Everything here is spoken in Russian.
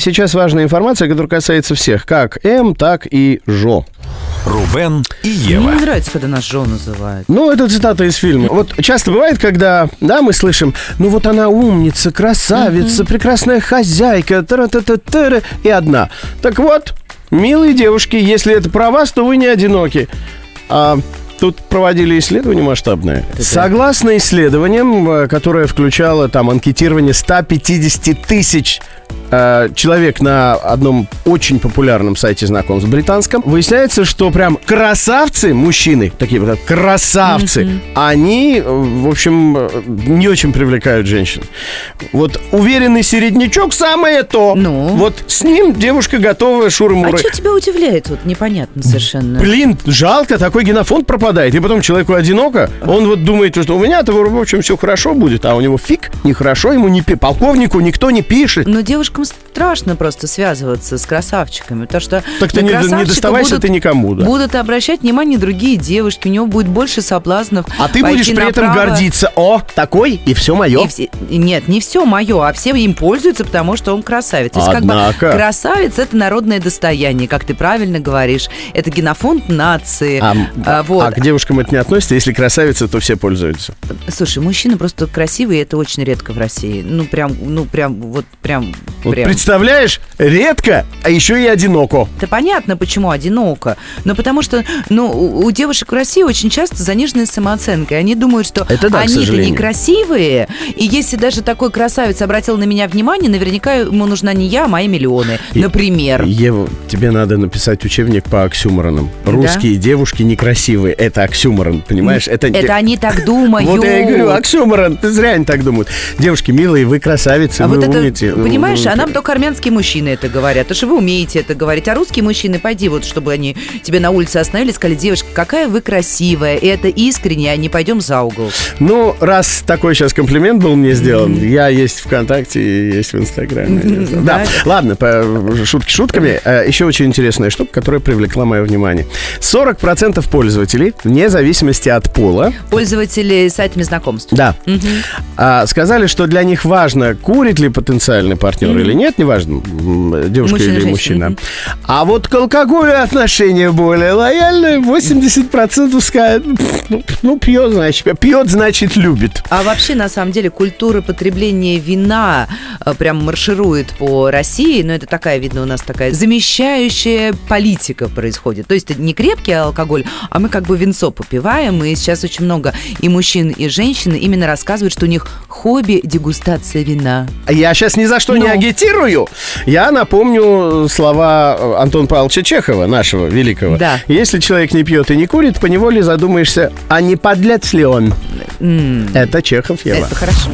Сейчас важная информация, которая касается всех, как М, так и Жо. Рубен и Мне Ева. не нравится, когда нас Жо называют. Ну, это цитата из фильма. Вот часто бывает, когда, да, мы слышим, ну вот она умница, красавица, прекрасная хозяйка, тара-та-та-тара, и одна. Так вот, милые девушки, если это про вас, то вы не одиноки. А Тут проводили исследование масштабное. Согласно исследованиям, э, которое включало там анкетирование 150 тысяч э, человек на одном очень популярном сайте знакомств британском, выясняется, что прям красавцы, мужчины, такие вот красавцы, они, э, в общем, э, не очень привлекают женщин. Вот уверенный середнячок самое то. Ну? Вот с ним девушка готова А шуры-муры. что тебя удивляет? Вот непонятно совершенно. Блин, жалко, такой генофонд пропадает. И потом человеку одиноко, он вот думает, что у меня-то, в общем, все хорошо будет, а у него фиг, нехорошо, ему не пи- полковнику никто не пишет. Но девушкам страшно просто связываться с красавчиками, потому что Так ты не, не доставайся будут, ты никому, да. будут обращать внимание другие девушки, у него будет больше соблазнов. А ты будешь при этом направо. гордиться. О, такой, и все мое. И все- нет, не все мое, а все им пользуются, потому что он красавец. То есть как бы Однако. красавец это народное достояние, как ты правильно говоришь. Это генофонд нации. А, А, вот. а к девушкам это не относится, если красавица, то все пользуются. Слушай, мужчины просто красивые, это очень редко в России. Ну прям, ну прям, вот прям, Вот прям. представляешь, редко, а еще и одиноко. Это понятно, почему одиноко. Но потому что, ну, у, девушек в России очень часто заниженная самооценка. И они думают, что Это да, они-то некрасивые. И если даже такой красавец обратил на меня внимание, наверняка ему нужна не я, а мои миллионы. Например. Ева, тебе надо написать учебник по оксюморонам. Да? Русские девушки некрасивые. Это оксюморон, понимаешь? Это, Это они так думают. Вот я и говорю, оксюморон. Ты зря они так думают. Девушки милые, вы красавицы, А вы вот это, умеете. понимаешь, Ну, а нам только армянские мужчины это говорят. То, что вы умеете это говорить. А русские мужчины, пойди вот, чтобы они тебе на улице остановили, сказали, девушка, какая вы красивая. И это искренне, а не пойдем за угол. Ну, раз такой сейчас комплимент был мне сделан, я есть ВКонтакте и есть в Инстаграме. Да, Да. ладно, по- шутки шутками. Э, Еще очень интересная штука, которая привлекла мое внимание. 40% пользователей, вне зависимости от пола, Пользователи сайтами знакомств. да, а, сказали, что для них важно, курит ли потенциальный партнер или нет, неважно, девушка Мужчина, или мужчина. мгм. А вот к алкоголю отношение более лояльное, 80% скажут, ну, пьет, значит, пьет, значит, любит. А вообще, на самом деле, культура потребления вина э, прям марширует по России, но это такая, видно, у нас такая замещающая политика происходит. То есть это не крепкий алкоголь, а мы как бы винцо попиваем, и сейчас очень много и мужчин, и женщин именно рассказывают, что у них хобби дегустация вина. Я сейчас ни за что не Ну. агитирую. Я напомню слова э, Антона Павловича Чехова, нашего великого. Да. Если человек не пьет и не курит, поневоле задумаешься, а не подлец ли он? М, Это Чехов, Ева. Это хорошо.